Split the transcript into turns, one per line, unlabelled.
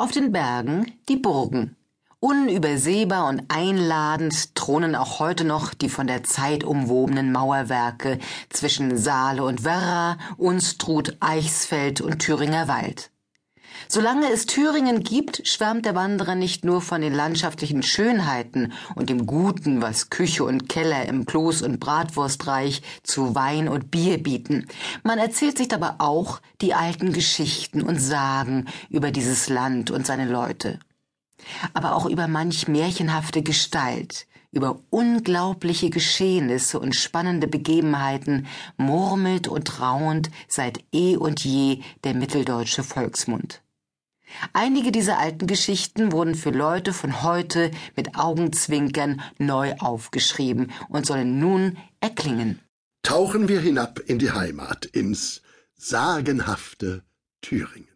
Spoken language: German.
Auf den Bergen die Burgen. Unübersehbar und einladend thronen auch heute noch die von der Zeit umwobenen Mauerwerke zwischen Saale und Werra, Unstrut, Eichsfeld und Thüringer Wald. Solange es Thüringen gibt, schwärmt der Wanderer nicht nur von den landschaftlichen Schönheiten und dem Guten, was Küche und Keller im Kloß- und Bratwurstreich zu Wein und Bier bieten. Man erzählt sich dabei auch die alten Geschichten und Sagen über dieses Land und seine Leute. Aber auch über manch märchenhafte Gestalt, über unglaubliche Geschehnisse und spannende Begebenheiten murmelt und trauend seit eh und je der mitteldeutsche Volksmund. Einige dieser alten Geschichten wurden für Leute von heute mit Augenzwinkern neu aufgeschrieben und sollen nun erklingen.
Tauchen wir hinab in die Heimat, ins sagenhafte Thüringen.